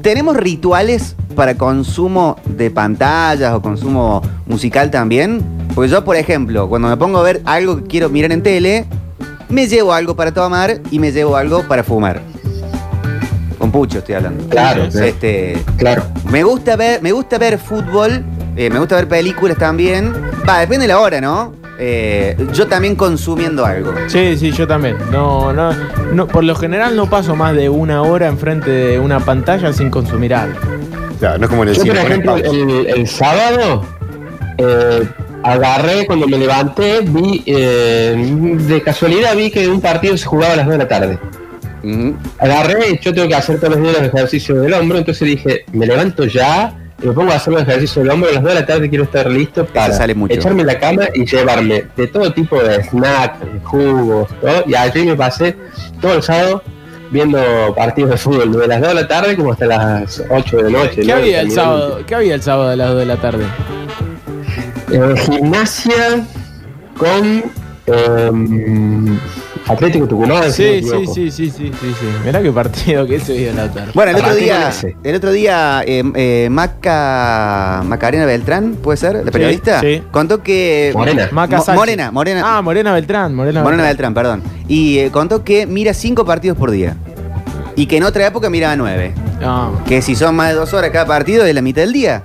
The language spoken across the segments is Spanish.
¿Tenemos rituales para consumo de pantallas o consumo musical también? Porque yo, por ejemplo, cuando me pongo a ver algo que quiero mirar en tele, me llevo algo para tomar y me llevo algo para fumar. Con pucho estoy hablando. Claro, Este, Claro. me gusta ver, me gusta ver fútbol, eh, me gusta ver películas también. Va, depende de la hora, ¿no? Eh, yo también consumiendo algo. Sí, sí, yo también. No, no, no, por lo general no paso más de una hora enfrente de una pantalla sin consumir algo. Claro, no es como en el Yo, por cine. ejemplo, el, el sábado eh, agarré, cuando me levanté, vi, eh, de casualidad vi que un partido se jugaba a las 2 de la tarde. Agarré, yo tengo que hacer todos los días los ejercicios del hombro, entonces dije, me levanto ya y me pongo a hacer los ejercicios del hombro, a las 2 de la tarde quiero estar listo para sale mucho. echarme en la cama y llevarme de todo tipo de snacks, de jugos, todo, y allí me pasé todo el sábado viendo partidos de fútbol, de las 2 de la tarde como hasta las 8 de la noche. ¿Qué ¿no? había el sábado? ¿Qué había el sábado a las 2 de la tarde? Eh, gimnasia con eh, Atlético Tucumán. si no me Sí, sí, sí, sí, sí, sí, sí. Mirá qué partido que se vio a la tarde. Bueno, el otro día, el otro día eh, eh, Maca, Macarena Beltrán, ¿puede ser? ¿La periodista? sí. Contó que... Morena. Maca. Morena, Morena. Ah, Morena Beltrán, Morena, Morena Beltrán, perdón. Y eh, contó que mira cinco partidos por día. Y que en otra época miraba nueve. Ah, Que si son más de dos horas cada partido, es la mitad del día.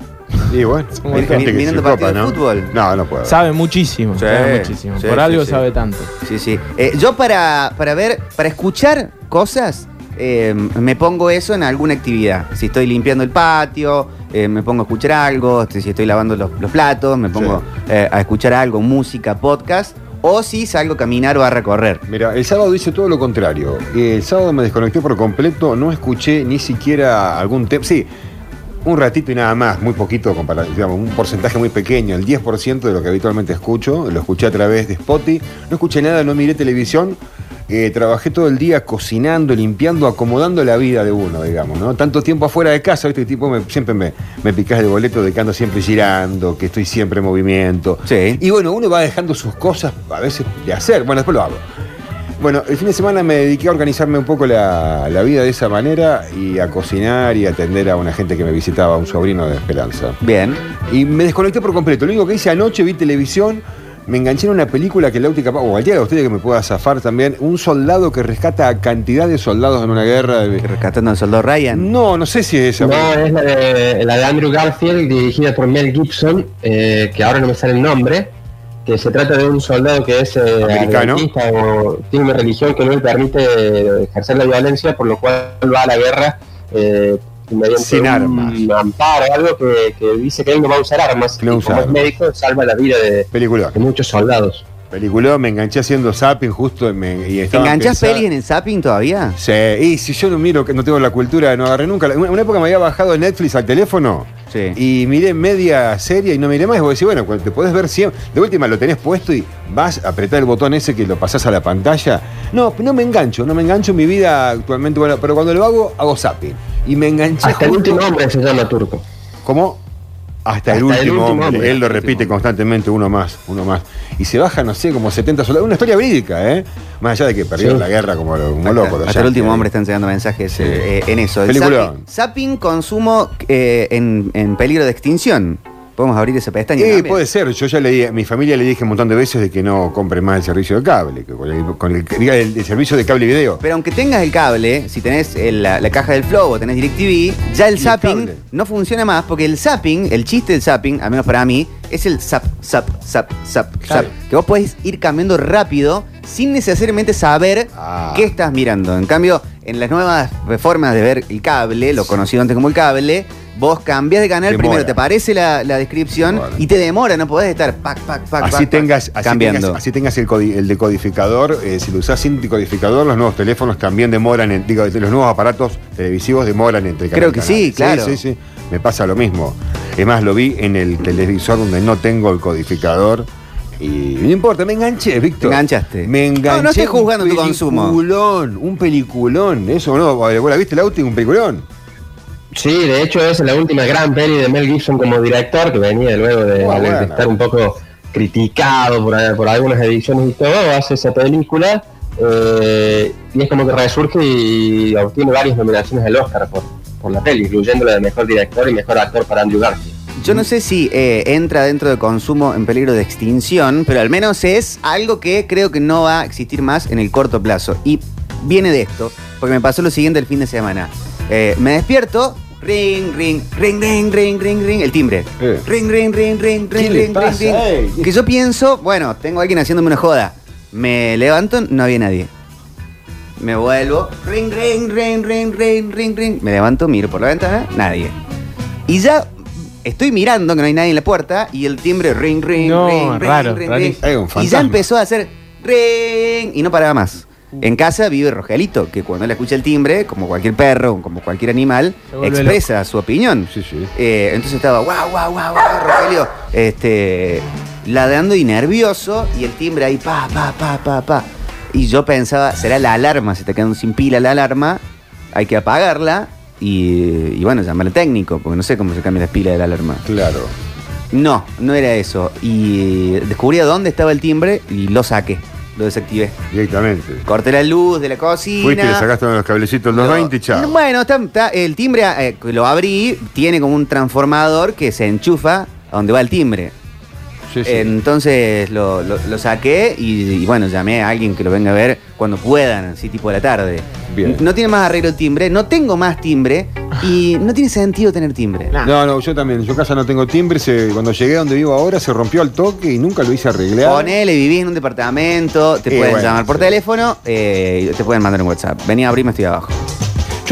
Y bueno, Somos hay gente que copa, partidos de ¿no? fútbol. No, no puedo. sabe muchísimo, Sí, sabe muchísimo. sí, Por sí, algo sí. sabe tanto. Sí, sí. Eh, yo para, para ver, para escuchar cosas, eh, me pongo eso en alguna actividad. Si estoy limpiando el patio, eh, me pongo a escuchar algo. Si estoy lavando los, los platos, me pongo eh, a escuchar algo, música, podcast. O si salgo a caminar o a recorrer. Mira, el sábado hice todo lo contrario. El sábado me desconecté por completo, no escuché ni siquiera algún tema. Sí, un ratito y nada más, muy poquito, comparado, digamos, un porcentaje muy pequeño, el 10% de lo que habitualmente escucho. Lo escuché a través de Spotify. No escuché nada, no miré televisión. Eh, trabajé todo el día cocinando, limpiando, acomodando la vida de uno, digamos, ¿no? Tanto tiempo afuera de casa, ¿viste? Tipo, me- siempre me, me picás de boleto de que ando siempre girando, que estoy siempre en movimiento. Sí. Y bueno, uno va dejando sus cosas a veces de hacer. Bueno, después lo hago. Bueno, el fin de semana me dediqué a organizarme un poco la, la vida de esa manera y a cocinar y a atender a una gente que me visitaba, un sobrino de Esperanza. Bien. Y me desconecté por completo. Lo único que hice anoche, vi televisión, me enganché en una película que Lauti capaz, o cualquiera de ustedes que me pueda zafar también, un soldado que rescata a cantidad de soldados en una guerra. Rescatando al soldado Ryan. No, no sé si es esa. No, es la de, la de Andrew Garfield, dirigida por Mel Gibson, eh, que ahora no me sale el nombre, que se trata de un soldado que es eh, Americano. o tiene una religión que no le permite ejercer la violencia, por lo cual va a la guerra eh, mediante Sin un armas. amparo, algo que, que dice que él no va a usar armas, No y usa como es armas. médico salva la vida de, de muchos soldados. Película, me enganché haciendo zapping justo y, me, y ¿Te estaba enganchás pensando- pelis en el zapping todavía? Sí, y si yo no miro, que no tengo la cultura, no agarré nunca. Una, una época me había bajado Netflix al teléfono Sí. y miré media serie y no miré más. Y vos decís, bueno, cuando te podés ver siempre. De última lo tenés puesto y vas a apretar el botón ese que lo pasás a la pantalla. No, no me engancho, no me engancho en mi vida actualmente. Bueno, pero cuando lo hago, hago zapping. Y me enganché. Hasta el último hombre se llama turco. ¿Cómo? Hasta, el, Hasta el último último hombre. hombre. Él lo repite constantemente, uno más, uno más. Y se baja, no sé, como 70 soldados. Una historia verídica, ¿eh? Más allá de que perdieron Sí. la guerra como, Hasta, locos. los hasta el último hombre está enseñando mensajes eh, eh, en eso. El zapping consumo eh, en, en peligro de extinción. Podemos abrir esa pestaña. Sí, también? puede ser. Yo ya leí, a mi familia le dije un montón de veces de que no compre más el servicio de cable, que con el, con el- diga, el- el servicio de cable y video. Pero aunque tengas el cable, si tenés la, la caja del Flow o tenés DirecTV, ya el zapping no funciona más porque el zapping, el chiste del zapping, al menos para mí, es el zap, zap, zap, zap, Claro. zap. Que vos podés ir cambiando rápido sin necesariamente saber Ah. qué estás mirando. En cambio, en las nuevas formas de ver el cable, lo conocido antes como el cable, vos cambias de canal, Demora. primero te aparece la, la descripción Demora. y te demora, no podés estar pac, pac, pac, Así pac, pac, tengas, así cambiando. tengas, así tengas el, el decodificador, eh, si lo usás sin decodificador, los nuevos teléfonos también demoran, en, digo, los nuevos aparatos televisivos demoran entre Creo y que canal. sí, claro. Sí, sí, me pasa lo mismo. Es más, lo vi en el televisor donde no tengo el codificador y no importa, me enganché, Víctor. Te enganchaste. Me enganché. No, no estoy juzgando un tu consumo. peliculón, un peliculón, eso no, ¿vos la viste el auto? Un peliculón. Sí, de hecho es la última gran peli de Mel Gibson como director, que venía luego de, estar un poco criticado por, por algunas ediciones y todo, hace esa película eh, y es como que resurge y obtiene varias nominaciones al Oscar por, por la peli, incluyendo la de mejor director y mejor actor para Andrew Garfield. Yo no sé si eh, entra dentro de consumo en peligro de extinción, pero al menos es algo que creo que no va a existir más en el corto plazo. Y viene de esto, porque me pasó lo siguiente el fin de semana. Eh, me despierto, ring, ring, ring, ring, ring, ring, ring, el timbre. Eh. Ring, ring, ring, ring, ¿Qué ring, le ring, pasa? ring, Ey. Que yo pienso, bueno, tengo alguien haciéndome una joda. Me levanto, no había nadie. Me vuelvo, ring, ring, ring, ring, ring, ring, ring. Me levanto, miro por la ventana, nadie. Y ya estoy mirando que no hay nadie en la puerta y el timbre ring, ring, No, ring, ring, raro, ring, rarísimo. ring. Hay un Y ya fantasma. empezó a hacer ring y no paraba más. En casa vive Rogelito, que cuando le escucha el timbre, como cualquier perro, como cualquier animal, expresa su opinión. Sí, sí. Eh, entonces estaba, guau, guau, guau, guau, Rogelio, este, ladrando y nervioso, y el timbre ahí, pa, pa, pa, pa, pa. Y yo pensaba, será la alarma, se está quedando sin pila la alarma, hay que apagarla, y, y bueno, llamar al técnico, porque no sé cómo se cambia las pilas de la alarma. Claro. No, no era eso. Y descubrí a dónde estaba el timbre y lo saqué, lo desactivé. Directamente. Corté la luz de la cocina. Fuiste y le sacaste los cablecitos Lo- 220 y chao. Bueno, está- está- el timbre eh, lo abrí, tiene como un transformador que se enchufa a donde va el timbre. Sí, sí. Entonces lo, lo- lo saqué y, y bueno, llamé a alguien que lo venga a ver cuando puedan, así tipo de la tarde. Bien. No tiene más arreglo el timbre, no tengo más timbre y no tiene sentido tener timbre. Nah. No, no, yo también. Yo casa no tengo timbre. se- cuando llegué a donde vivo ahora se rompió al toque y nunca lo hice arreglar. Ponele, vivís en un departamento, te pueden bueno, llamar por sí. teléfono, eh, y te pueden mandar un WhatsApp. Vení a abrirme, estoy abajo.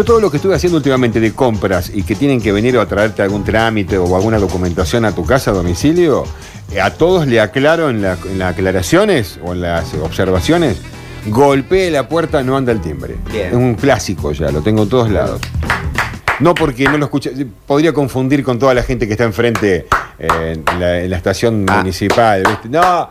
Yo todo lo que estuve haciendo últimamente de compras y que tienen que venir o a traerte algún trámite o alguna documentación a tu casa a domicilio, eh, a todos le aclaro en, la- en las aclaraciones o en las observaciones, golpee la puerta, no anda el timbre. Bien. Es un clásico ya, lo tengo en todos lados. No porque no lo escuché, podría confundir con toda la gente que está enfrente eh, en, la, en la estación Ah. municipal. ¿viste? No,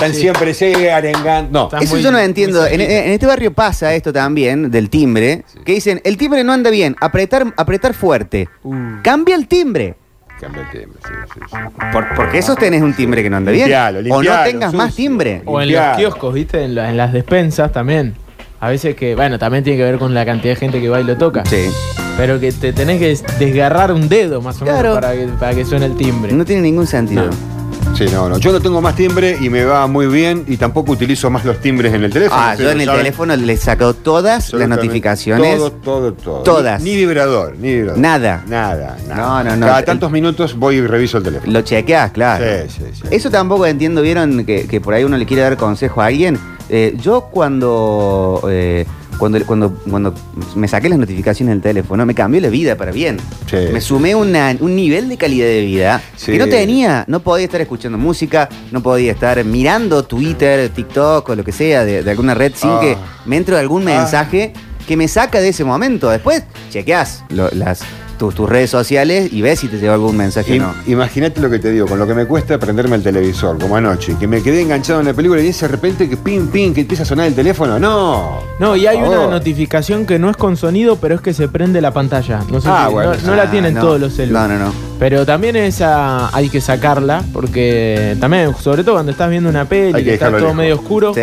están sí. siempre arengando. No, Eso muy- yo no entiendo. En, este barrio pasa esto también, del timbre, que dicen, el timbre no anda bien, apretar, apretar fuerte. Uh. Cambia el timbre. cambia el timbre, sí, sí, sí. Por- porque eso tenés un timbre que no anda bien. Limpialo, o no tengas más timbre. O en los kioscos, ¿viste? En, la- en las despensas también. A veces que, bueno, también tiene que ver con la cantidad de gente que va y lo toca. Sí. Pero que te tenés que des- desgarrar un dedo más o menos Claro. para que, para que suene el timbre. No tiene ningún sentido. No. Sí, no, no. Yo no tengo más timbre y me va muy bien y tampoco utilizo más los timbres en el teléfono. Ah, yo en el saben. teléfono le saco todas las notificaciones. Todo, todo, todo. Todas. Ni, ni vibrador, ni vibrador. Nada. Nada, nada. No, no, no. Cada tantos minutos voy y reviso el teléfono. Lo chequeas, claro. Sí, sí, sí. Eso tampoco entiendo, vieron que, que por ahí uno le quiere dar consejo a alguien. Eh, yo cuando, eh, cuando, cuando, cuando me saqué las notificaciones del teléfono, me cambió la vida para bien. Sí. Me sumé una- un nivel de calidad de vida Sí. que no tenía. No podía estar escuchando música, no podía estar mirando Twitter, TikTok o lo que sea de, de alguna red sin Ah. que me entre algún Ah. mensaje que me saca de ese momento. Después chequeás lo- las, tus, tus redes sociales y ves si te llegó algún mensaje o no. Imagínate lo que te digo, con lo que me cuesta prenderme el televisor, como anoche, que me quedé enganchado en la película y de repente que pim, pim, que empieza a sonar el teléfono. No. No, y hay una notificación que no es con sonido, pero es que se prende la pantalla. No sé Ah, si- bueno. no, no la Ah, tienen no. todos los celulares. No, no, no. Pero también esa hay que sacarla, porque también, sobre todo cuando estás viendo una peli, que que está todo lejos. medio oscuro, Sí.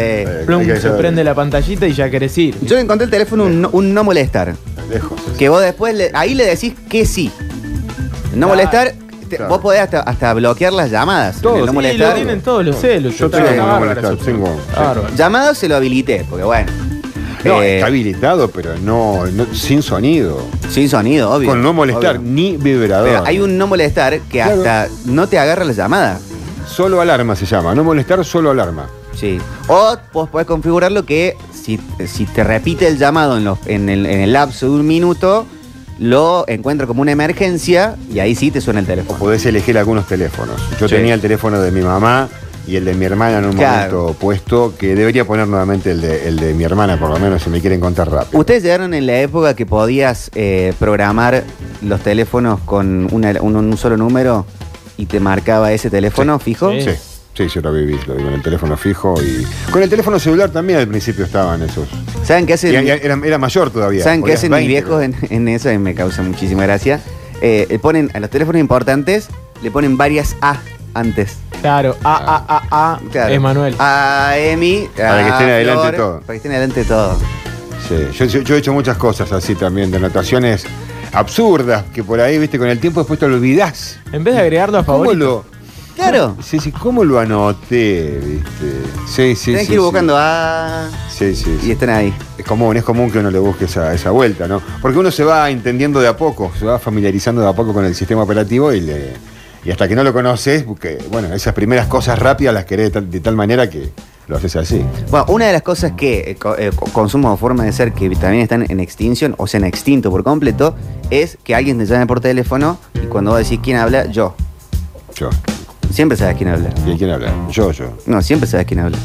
Plum, se prende la pantallita y ya querés ir. Yo encontré el teléfono un, un no molestar. Lejos. Que vos después, le- ahí le decís que sí. No Claro. molestar, te- Claro. vos podés hasta, hasta bloquear las llamadas. Todo, no Sí, molestar. lo tienen todos los celos. Yo tengo no bárbara molestar, tengo-. Bárbaro. Llamadas se lo habilité, porque bueno. No, eh, está habilitado, pero no, no- sin sonido. sin sonido, obvio. Con no molestar, obvio. ni vibrador. Pero hay un no molestar que Claro. hasta no te agarra la llamada. Solo alarma se llama. No molestar, solo alarma. Sí. O vos podés configurarlo que si, si te repite el llamado en, los- en el, en el lapso de un minuto, lo encuentra como una emergencia y ahí sí te suena el O teléfono. podés elegir algunos teléfonos. Yo Sí. tenía el teléfono de mi mamá y el de mi hermana en un Claro. momento puesto, que debería poner nuevamente el de, el de mi hermana, por lo menos, si me quieren contar rápido. ¿Ustedes llegaron en la época que podías eh, programar los teléfonos con una- un, un solo número y te marcaba ese teléfono fijo? Sí. Sí, sí, yo lo viví, lo vi con el teléfono fijo y. Con el teléfono celular también al principio estaban esos. ¿Saben qué hacen? Y- y era, era mayor todavía. ¿Saben qué hacen mis 20, viejos en, en eso? Y me causa muchísima gracia. Eh, le ponen a los teléfonos importantes, le ponen varias A antes. Claro, A, A, A, A, Claro. Emanuel. A Emi. Para que estén adelante Flor, todo. Para que estén adelante todo. Sí, yo, yo- yo he hecho muchas cosas así también, de anotaciones absurdas que por ahí, viste, con el tiempo después te olvidás. En vez de agregarlo a ¿Cómo favorito. lo, Claro. sí, sí, ¿cómo lo anoté, viste? Sí, sí, Tenés sí. que ir sí. buscando a. Sí, sí, sí. Y están ahí. Es común, es común que uno le busque esa, esa vuelta, ¿no? Porque uno se va entendiendo de a poco, se va familiarizando de a poco con el sistema operativo y, le, y hasta que no lo conoces, porque, bueno, esas primeras cosas rápidas las querés de tal, de tal manera que lo haces así. Bueno, una de las cosas que eh, eh, co- consumo o forma de ser que también están en extinción o se han extinto por completo es que alguien te llame por teléfono y cuando vos decís quién habla, yo. Yo. Siempre sabes quién habla. ¿Y quién habla? Yo, yo. No, siempre sabes quién habla.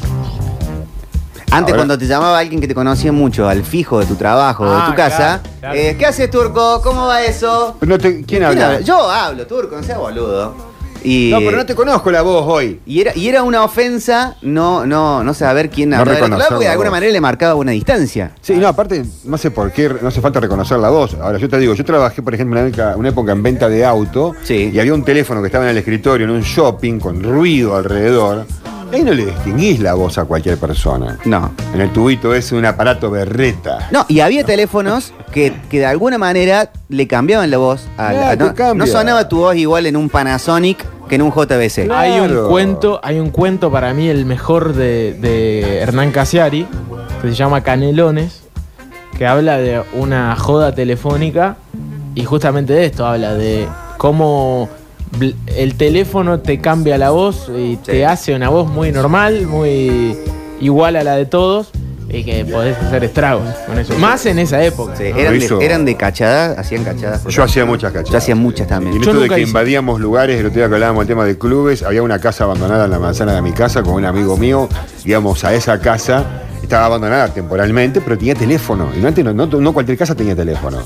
Antes, Ahora- cuando te llamaba alguien que te conocía mucho al fijo de tu trabajo o de Ah, tu casa, claro, claro. eh, ¿qué haces, Turco? ¿Cómo va eso? Pero no te- ¿Quién habla? Yo hablo, Turco, no seas boludo. Y, No, pero no te conozco la voz hoy. y, era, y era una ofensa no, no, no saber quién No hablaba porque de alguna voz. manera le marcaba una distancia. Sí, no, aparte, no sé por qué, no hace falta reconocer la voz. Ahora, yo te digo, yo trabajé, por ejemplo, una época, una época en venta de auto Sí. y había un teléfono que estaba en el escritorio, en un shopping, con ruido alrededor. Y ahí no le distinguís la voz a cualquier persona. No. En el tubito es un aparato berreta. No, y había teléfonos que, que de alguna manera le cambiaban la voz. a la- te no, cambia. no sonaba tu voz igual en un Panasonic que en un JBC. Claro. Hay un cuento, hay un cuento para mí el mejor de, de Hernán Casiari, que se llama Canelones, que habla de una joda telefónica y justamente de esto habla de cómo el teléfono te cambia la voz y te hace una voz muy normal, muy igual a la de todos y que podés hacer estragos con eso. Más en esa época. Sí, ¿no? eran, de, eran de cachada, hacían cachadas. Yo hacía muchas cachadas. Yo hacía muchas también. Y en Yo esto de que hice. invadíamos lugares, el otro día que hablábamos del tema de clubes, había una casa abandonada en la manzana de mi casa con un amigo mío. Íbamos a esa casa, estaba abandonada temporalmente, pero tenía teléfono. Y no, antes no, no- no cualquier casa tenía teléfono.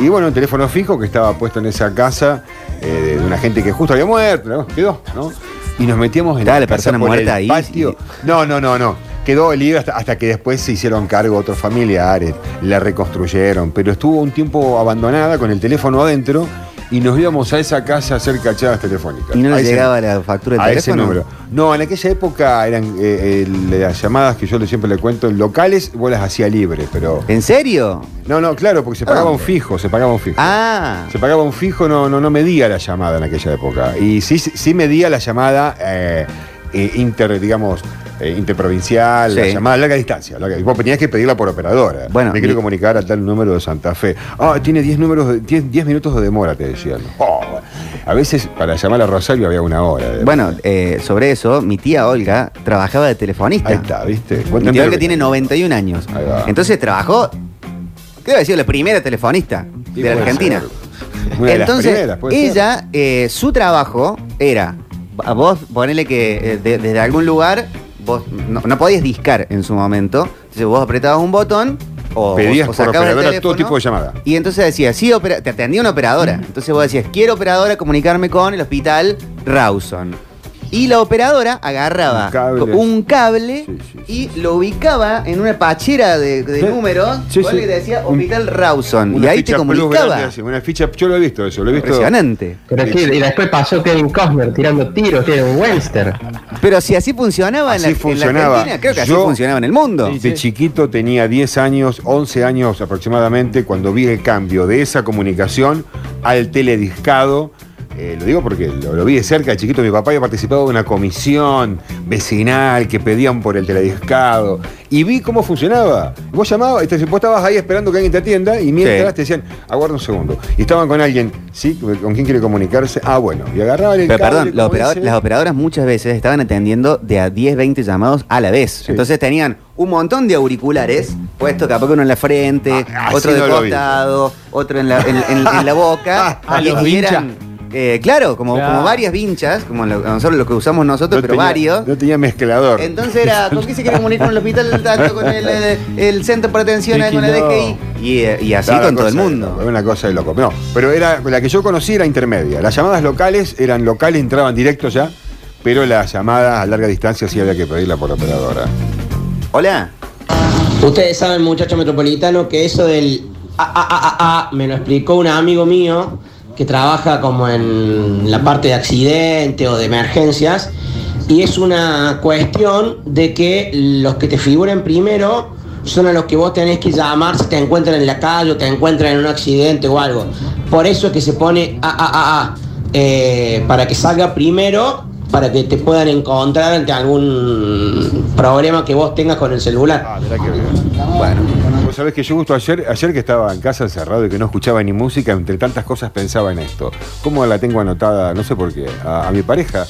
Y bueno, un teléfono fijo que estaba puesto en esa casa eh, de una gente que justo había muerto, ¿no? quedó, ¿no? Y nos metíamos en Estaba la persona muerta ahí, patio. No, no, no, no. Quedó el hasta, hasta que después se hicieron cargo otros familiares, la reconstruyeron, pero estuvo un tiempo abandonada con el teléfono adentro y nos íbamos a esa casa a hacer cachadas telefónicas. Y no le llegaba la factura del a ese número. No, en aquella época eran eh, eh, las llamadas que yo siempre le cuento locales, vos las hacía libre, pero. ¿En serio? No, no, claro, porque se pagaba un fijo, se pagaba un fijo. Ah. Se pagaba un fijo, no, no, no medía la llamada en aquella época. Y sí, sí sí medía la llamada eh, eh, inter, digamos, eh, interprovincial, la Sí. llamada a larga distancia. larga- vos tenías que pedirla por operadora. Bueno, Me quiero y- comunicar a tal número de Santa Fe. Ah, tiene 10 números, de- 10, 10 minutos de demora, te decían. Oh, a veces para llamar a Rosario había una hora. de- Bueno, eh, sobre eso, mi tía Olga trabajaba de telefonista. Ahí está, ¿viste? Mi tía Olga que tiene te digo. 91 años. Ahí va. Entonces trabajó, creo que ha sido la primera telefonista Sí, de la Argentina. de Entonces, primeras, ella, eh, su trabajo era, a vos ponele que eh, de- desde algún lugar, vos no, no podías discar en su momento, entonces vos apretabas un botón o, Pedías o por operadora todo tipo de llamada. Y entonces decía, sí, te atendía una operadora. Entonces vos decías, quiero operadora comunicarme con el hospital Rawson. Y la operadora agarraba Un cable. un cable Sí, sí, sí. y lo ubicaba en una pachera de, de Sí. números sí. que decía Un- Hospital Rawson. Y ahí te comunicaba. grande una ficha, yo lo he visto eso, lo he visto. Impresionante. Pero sí, y después pasó Kevin Costner tirando tiros, tiene un Webster. Pero si así funcionaba, en, Así la, en la funcionaba. Argentina, creo que así Yo- funcionaba en el mundo. De chiquito tenía 10 años, 11 años aproximadamente, cuando vi el cambio de esa comunicación al telediscado. Eh, lo digo porque lo, lo vi de cerca de chiquito. Mi papá había participado de una comisión vecinal que pedían por el telediscado. Y vi cómo funcionaba. Vos llamabas, este, vos estabas ahí esperando que alguien te atienda y mientras Sí. te decían, aguarda un segundo. Y estaban con alguien, ¿sí? ¿Con quién quiere comunicarse? Ah, bueno. Y agarraban el Pero cable, perdón, los como operador- dice. las operadoras muchas veces estaban atendiendo de a 10, 20 llamados a la vez. Sí. Entonces tenían un montón de auriculares puestos, capaz uno en la frente, Ah, otro de no costado, otro en la, en, en- en la boca. Ah, y, los y eran, eh, claro, como, Claro. como varias vinchas, como lo- nosotros lo que usamos nosotros, No pero tenía- varios. No tenía mezclador. Entonces era, ¿con qué se quiere comunicar con el hospital tanto con el, el- el centro por atención, con el. DGI? Y, eh, y así con todo el mundo. loco, Una cosa de loco. No, pero era la que yo conocí era intermedia. Las llamadas locales eran locales, entraban directos ya, pero las llamadas a larga distancia sí había que pedirla por operadora. Hola. Ustedes saben, muchacho metropolitano, que eso del a, a, a, a, me lo explicó un amigo mío que trabaja como en la parte de accidente o de emergencias y es una cuestión de que los que te figuren primero son a los que vos tenés que llamar si te encuentran en la calle o te encuentran en un accidente o algo. Por eso es que se pone a, a, a, a, eh, para que salga primero, para que te puedan encontrar ante algún problema que vos tengas con el celular. Ah. Bueno, Vos sabés que yo justo ayer, ayer que estaba en casa encerrado y que no escuchaba ni música, entre tantas cosas pensaba en esto. ¿Cómo la tengo anotada? No sé por qué. A, a mi pareja.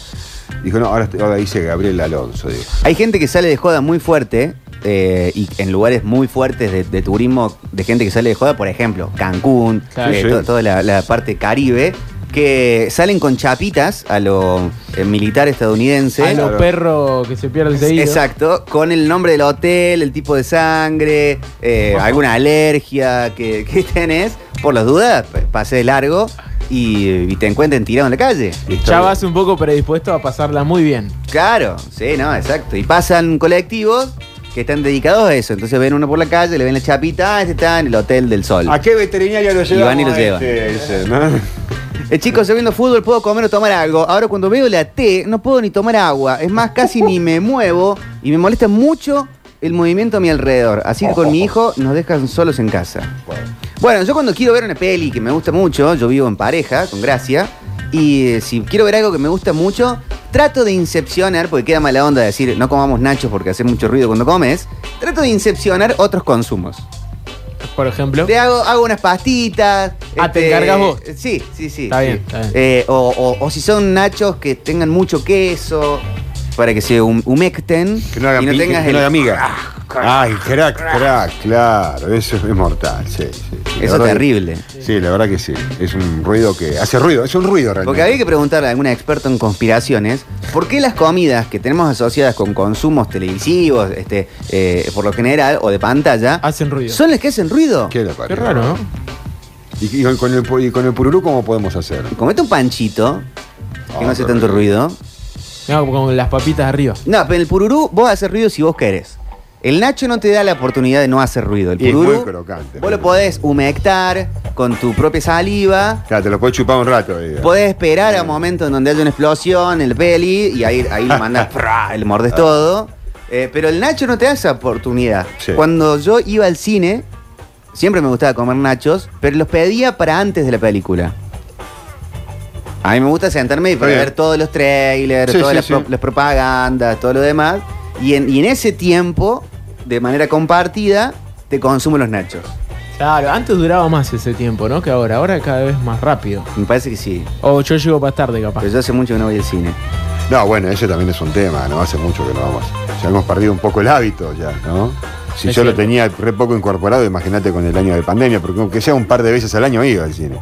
Dijo, no, ahora, ahora dice Gabriel Alonso. dijo. hay gente que sale de joda muy fuerte eh, y en lugares muy fuertes de, de turismo, de gente que sale de joda, por ejemplo, Cancún, Claro. eh, Sí, sí. to- toda la, la parte caribe, que salen con chapitas a lo eh, militar estadounidense. A los Claro. perros que se pierden seguido. Exacto, con el nombre del hotel, el tipo de sangre, eh, alguna alergia que, que tenés, por las dudas, p- pase de largo y, y te encuentren tirado en la calle. Listo. Ya vas un poco predispuesto a pasarla muy bien. Claro, sí, no, exacto. Y pasan colectivos que están dedicados a eso. Entonces ven uno por la calle, le ven la chapita, ah, este está en el Hotel del Sol. ¿A qué veterinaria lo llevamos? van y lo llevan. este? Dice, ¿no? Eh, chicos, yo viendo fútbol puedo comer o tomar algo. Ahora cuando veo la T, no puedo ni tomar agua. Es más, casi ni me muevo y me molesta mucho el movimiento a mi alrededor. Así que con mi hijo nos dejan solos en casa. Bueno. Yo cuando quiero ver una peli que me gusta mucho, yo vivo en pareja, con gracia, y eh, si quiero ver algo que me gusta mucho, trato de incepcionar, porque queda mala onda decir no comamos nachos porque hace mucho ruido cuando comes, trato de incepcionar otros consumos. Por ejemplo. Te hago, hago unas pastitas. Este, Ah, ¿te encargas vos? Sí, sí, sí. Está sí. bien, está bien. Eh, o, o- o si son nachos que tengan mucho queso, para que se hum- humecten Que no hagan y no tengas que el... no haga miga. Ay, crack, crack, claro, eso es mortal, sí, sí. sí. La Eso es que- terrible. Sí, la verdad que sí. Es un ruido que hace ruido, es un ruido realmente. Porque había que preguntarle a algún experto en conspiraciones, ¿por qué las comidas que tenemos asociadas con consumos televisivos, este, eh, por lo general, o de pantalla, Hacen ruido. son las que hacen ruido? Qué, Qué raro, ¿no? ¿Y, y con, el, y con el pururú cómo podemos hacer? Comete un panchito, que no Ah, hace tanto ruido. No, con las papitas arriba. No, pero el pururú vos haces ruido si vos querés. El Nacho no te da la oportunidad de no hacer ruido. El Y es pururú, muy crocante. vos lo podés humectar con tu propia saliva. Claro, te lo puedes chupar un rato. diga. Podés esperar a momentos en donde haya una explosión, el peli, y ahí, ahí lo mandas, ¡fra! le mordes todo. Eh, pero el Nacho no te da esa oportunidad. Sí. Cuando yo iba al cine, siempre me gustaba comer nachos, pero los pedía para antes de la película. A mí me gusta sentarme y para ver todos los trailers, Sí, todas sí, las, sí. pro- las propagandas, todo lo demás. Y en, y en ese tiempo, de manera compartida, te consumo los nachos. Claro, antes duraba más ese tiempo, ¿no? Que ahora. Ahora cada vez más rápido. Me parece que sí. O yo llego más tarde, capaz. Pero yo hace mucho que no voy al cine. No, bueno, ese también es un tema, ¿no? Hace mucho que no vamos. Ya hemos perdido un poco el hábito ya, ¿no? Si Es yo lo tenía re poco incorporado, imagínate con el año de pandemia, porque aunque sea un par de veces al año iba al cine.